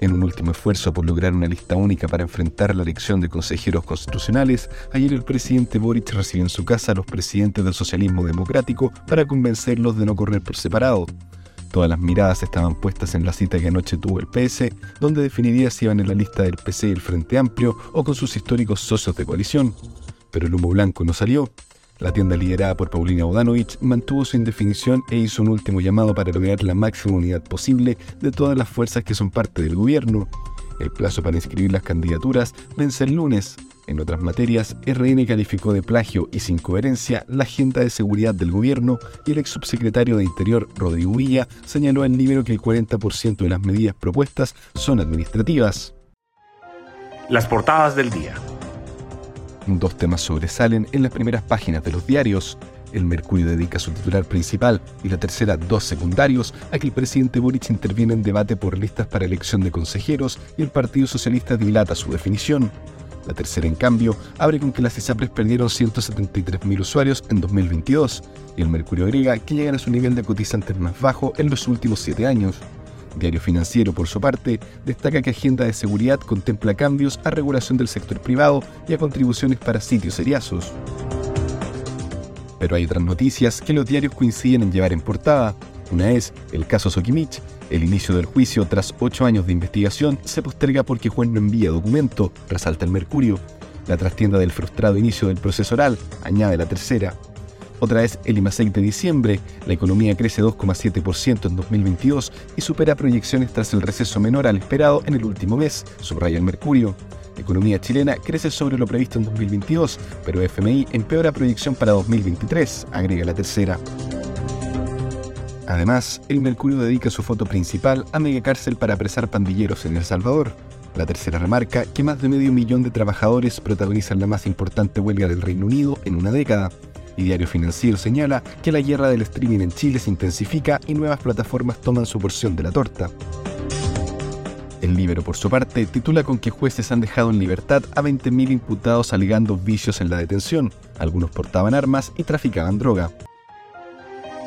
En un último esfuerzo por lograr una lista única para enfrentar la elección de consejeros constitucionales, ayer el presidente Boric recibió en su casa a los presidentes del socialismo democrático para convencerlos de no correr por separado. Todas las miradas estaban puestas en la cita que anoche tuvo el PS, donde definiría si iban en la lista del PC y el Frente Amplio o con sus históricos socios de coalición. Pero el humo blanco no salió. La tienda liderada por Paulina Bodanovich mantuvo su indefinición e hizo un último llamado para lograr la máxima unidad posible de todas las fuerzas que son parte del gobierno. El plazo para inscribir las candidaturas vence el lunes. En otras materias, RN calificó de plagio y sin coherencia la agenda de seguridad del gobierno y el ex subsecretario de Interior, Rodrigo Villa, señaló al libro que el 40% de las medidas propuestas son administrativas. Las portadas del día. Dos temas sobresalen en las primeras páginas de los diarios. El Mercurio dedica su titular principal y la tercera dos secundarios a que el presidente Boric interviene en debate por listas para elección de consejeros y el Partido Socialista dilata su definición. La tercera, en cambio, abre con que las ISAPRES perdieron 173.000 usuarios en 2022 y el Mercurio agrega que llegan a su nivel de cotizantes más bajo en los últimos siete años. Diario Financiero, por su parte, destaca que Agenda de Seguridad contempla cambios a regulación del sector privado y a contribuciones para sitios seriazos. Pero hay otras noticias que los diarios coinciden en llevar en portada. Una es el caso Sokimich. El inicio del juicio tras ocho años de investigación se posterga porque juez no envía documento, resalta el Mercurio. La trastienda del frustrado inicio del proceso oral, añade la tercera. Otra es el IMASEC de diciembre. La economía crece 2,7% en 2022 y supera proyecciones tras el receso menor al esperado en el último mes, subraya el Mercurio. La economía chilena crece sobre lo previsto en 2022, pero FMI empeora proyección para 2023, agrega la tercera. Además, el Mercurio dedica su foto principal a megacárcel para apresar pandilleros en El Salvador. La tercera remarca que más de medio millón de trabajadores protagonizan la más importante huelga del Reino Unido en una década y Diario Financiero señala que la guerra del streaming en Chile se intensifica y nuevas plataformas toman su porción de la torta. El Libero, por su parte, titula con que jueces han dejado en libertad a 20.000 imputados alegando vicios en la detención. Algunos portaban armas y traficaban droga.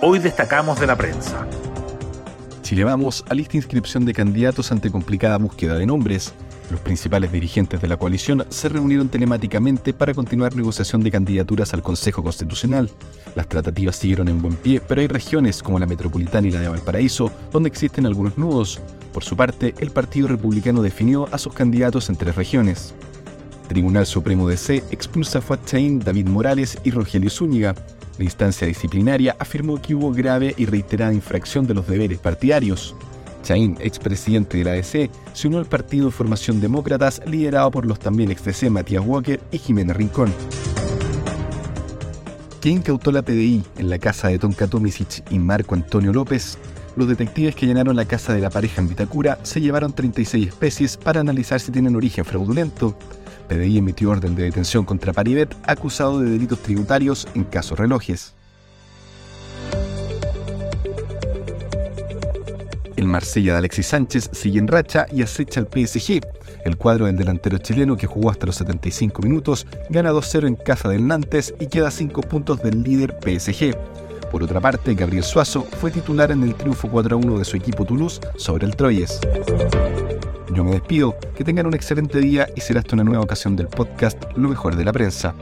Hoy destacamos de la prensa. Chile Vamos alista inscripción de candidatos ante complicada búsqueda de nombres. Los principales dirigentes de la coalición se reunieron telemáticamente para continuar negociación de candidaturas al Consejo Constitucional. Las tratativas siguieron en buen pie, pero hay regiones como la metropolitana y la de Valparaíso donde existen algunos nudos. Por su parte, el Partido Republicano definió a sus candidatos en tres regiones. Tribunal Supremo de C expulsa a Fuad David Morales y Rogelio Zúñiga. La instancia disciplinaria afirmó que hubo grave y reiterada infracción de los deberes partidarios. Chaín, expresidente de la ADC, se unió al partido Formación Demócratas liderado por los también ex DC Matías Walker y Jiménez Rincón. ¿Qué incautó la PDI en la casa de Tonka Tomisic y Marco Antonio López? Los detectives que llenaron la casa de la pareja en Vitacura se llevaron 36 especies para analizar si tienen origen fraudulento. PDI emitió orden de detención contra Paribet acusado de delitos tributarios en casos relojes. Marsella de Alexis Sánchez sigue en racha y acecha al PSG. El cuadro del delantero chileno que jugó hasta los 75 minutos gana 2-0 en casa del Nantes y queda a 5 puntos del líder PSG. Por otra parte, Gabriel Suazo fue titular en el triunfo 4-1 de su equipo Toulouse sobre el Troyes. Yo me despido, que tengan un excelente día y será hasta una nueva ocasión del podcast Lo mejor de la prensa.